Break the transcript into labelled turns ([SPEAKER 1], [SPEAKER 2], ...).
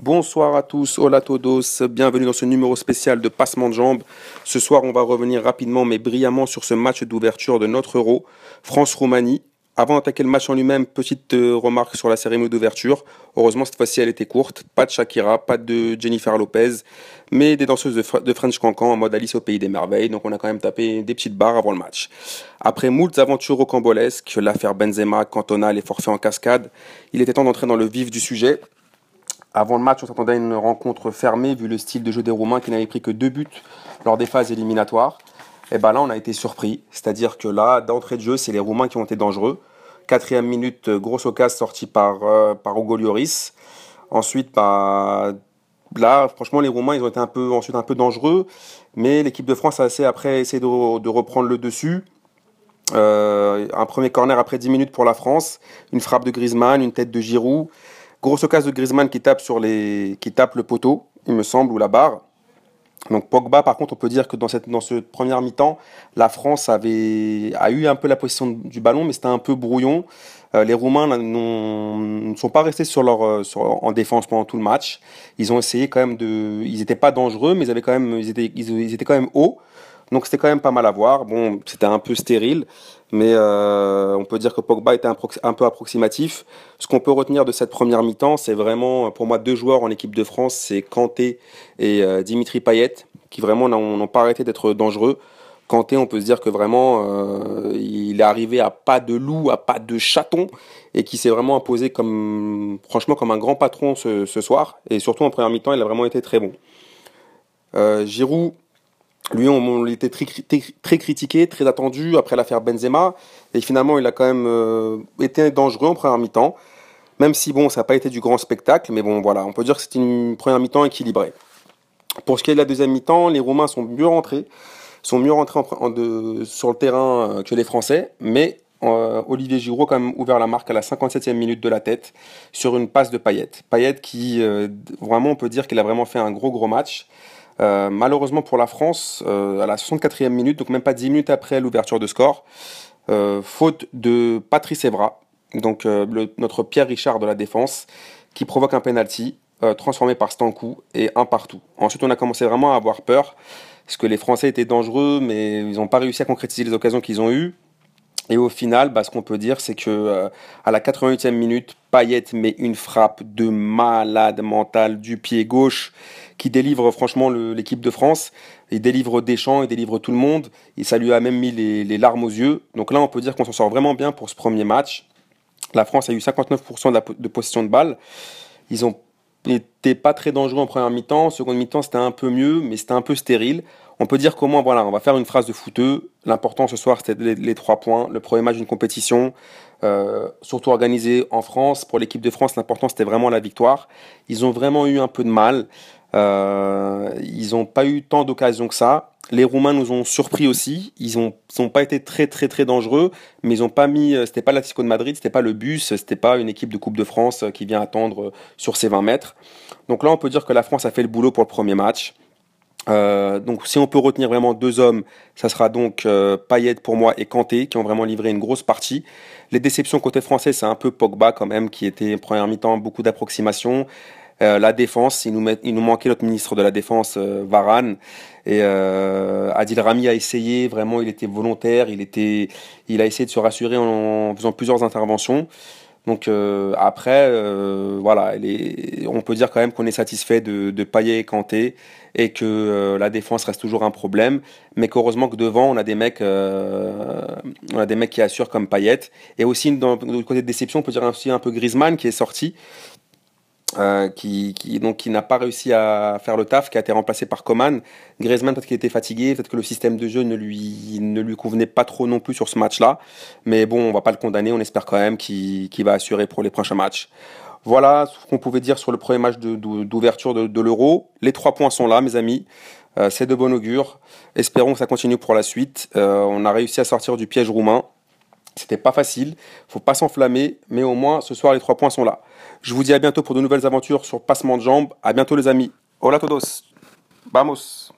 [SPEAKER 1] Bonsoir à tous, hola todos, bienvenue dans ce numéro spécial de Passement de Jambes. Ce soir, on va revenir rapidement mais brillamment sur ce match d'ouverture de notre Euro, France-Roumanie. Avant d'attaquer le match en lui-même, petite euh, remarque sur la cérémonie d'ouverture. Heureusement, cette fois-ci, elle était courte. Pas de Shakira, pas de Jennifer Lopez, mais des danseuses de, French Cancan en mode Alice au Pays des Merveilles. Donc, on a quand même tapé des petites barres avant le match. Après moult aventures rocambolesques, l'affaire Benzema, Cantona, les forfaits en cascade, il était temps d'entrer dans le vif du sujet. Avant le match, on s'attendait à une rencontre fermée vu le style de jeu des Roumains qui n'avaient pris que deux buts lors des phases éliminatoires. Et ben là, on a été surpris. C'est-à-dire que là, d'entrée de jeu, c'est les Roumains qui ont été dangereux. Quatrième minute, grosse occasion sortie par, euh, par. Ensuite, bah, là, franchement, les Roumains, ils ont été un peu, ensuite un peu dangereux. Mais l'équipe de France a assez après essayé de, de reprendre le dessus. Euh, un premier corner après 10 minutes pour la France. Une frappe de Griezmann, une tête de Giroud. Grosse occasion de Griezmann qui tape, sur les, qui tape le poteau, il me semble, ou la barre. Donc Pogba, par contre, on peut dire que dans cette dans ce première mi-temps, la France avait a eu un peu la position du ballon, mais c'était un peu brouillon. Euh, les Roumains ne sont pas restés sur leur euh, sur, en défense pendant tout le match. Ils ont essayé quand même de, ils n'étaient pas dangereux, mais ils avaient quand même ils étaient ils étaient quand même hauts. Donc c'était quand même pas mal à voir. Bon, c'était un peu stérile, mais euh, on peut dire que Pogba était un, peu approximatif. Ce qu'on peut retenir de cette première mi-temps, c'est vraiment pour moi deux joueurs en équipe de France, c'est Kanté et euh, Dimitri Payet, qui vraiment n'ont pas arrêté d'être dangereux. Kanté, on peut se dire que vraiment, euh, il est arrivé à pas de loup, à pas de chaton, et qui s'est vraiment imposé comme, franchement, comme un grand patron ce, ce soir. Et surtout en première mi-temps, il a vraiment été très bon. Giroud, lui, on, était très, très, critiqué, très attendu après l'affaire Benzema. Et finalement, il a quand même euh, été dangereux en première mi-temps. Même si, bon, ça n'a pas été du grand spectacle. Mais bon, voilà, on peut dire que c'était une première mi-temps équilibrée. Pour ce qui est de la deuxième mi-temps, les Roumains sont mieux rentrés. Sont mieux rentrés sur le terrain euh, que les Français. Mais euh, Olivier Giroud a quand même ouvert la marque à la 57e minute de la tête sur une passe de Payet. Payet qui, vraiment, on peut dire qu'il a vraiment fait un gros, gros match. Euh, malheureusement pour la France, euh, à la 64e minute, donc même pas 10 minutes après l'ouverture de score, euh, faute de Patrice Evra, donc notre Pierre Richard de la défense, qui provoque un penalty transformé par Stankou et un partout. Ensuite, on a commencé vraiment à avoir peur, parce que les Français étaient dangereux, mais ils n'ont pas réussi à concrétiser les occasions qu'ils ont eues. Et au final, bah, ce qu'on peut dire, c'est que à la 88e minute, Payet met une frappe de malade mental du pied gauche qui délivre franchement l'équipe de France. Il délivre Deschamps, il délivre tout le monde. Et ça lui a même mis les, larmes aux yeux. Donc là, on peut dire qu'on s'en sort vraiment bien pour ce premier match. La France a eu 59% de, possession de balle. Ils ont pas très dangereux en première mi-temps. En seconde mi-temps, c'était un peu mieux, mais c'était un peu stérile. On peut dire comment, voilà, on va faire une phrase de fouteux. L'important ce soir, c'était les, trois points. Le premier match d'une compétition, euh, surtout organisé en France. Pour l'équipe de France, l'important, c'était vraiment la victoire. Ils ont vraiment eu un peu de mal. Euh, ils n'ont pas eu tant d'occasions que ça. Les Roumains nous ont surpris aussi. Ils n'ont ont pas été très très très dangereux, mais ils ont pas mis. Euh, c'était pas l'Atlético de Madrid, c'était pas le bus, c'était pas une équipe de Coupe de France qui vient attendre sur ses 20 mètres. Donc là, on peut dire que la France a fait le boulot pour le premier match. Euh, donc si on peut retenir vraiment deux hommes, ça sera donc euh, Payet pour moi et Kanté qui ont vraiment livré une grosse partie. Les déceptions côté français, c'est un peu Pogba quand même qui était première mi-temps beaucoup d'approximation. Euh, la défense, il nous, manquait notre ministre de la Défense, euh, Varane. Et Adil Rami a essayé, vraiment, il était volontaire, il, était, il a essayé de se rassurer en, faisant plusieurs interventions. Donc après, voilà, on peut dire quand même qu'on est satisfait de, de et Kanté et que la défense reste toujours un problème, mais qu'heureusement que devant on a des mecs, on a des qui assurent comme Payet. Et aussi dans, le côté de déception, on peut dire aussi un peu Griezmann qui est sorti, euh, qui, donc qui n'a pas réussi à faire le taf, qui a été remplacé par Coman. Griezmann peut-être qu'il était fatigué, peut-être que le système de jeu ne lui ne lui convenait pas trop non plus sur ce match-là. Mais bon, on va pas le condamner, on espère quand même qu'il va assurer pour les prochains matchs. Voilà ce qu'on pouvait dire sur le premier match d'ouverture de, de, l'Euro. Les trois points sont là, mes amis. Euh, c'est de bon augure. Espérons que ça continue pour la suite. Euh, on a réussi à sortir du piège roumain. C'était pas facile, faut pas s'enflammer, mais au moins ce soir les trois points sont là. Je vous dis à bientôt pour de nouvelles aventures sur Passement de Jambes. À bientôt les amis. Hola todos. Vamos.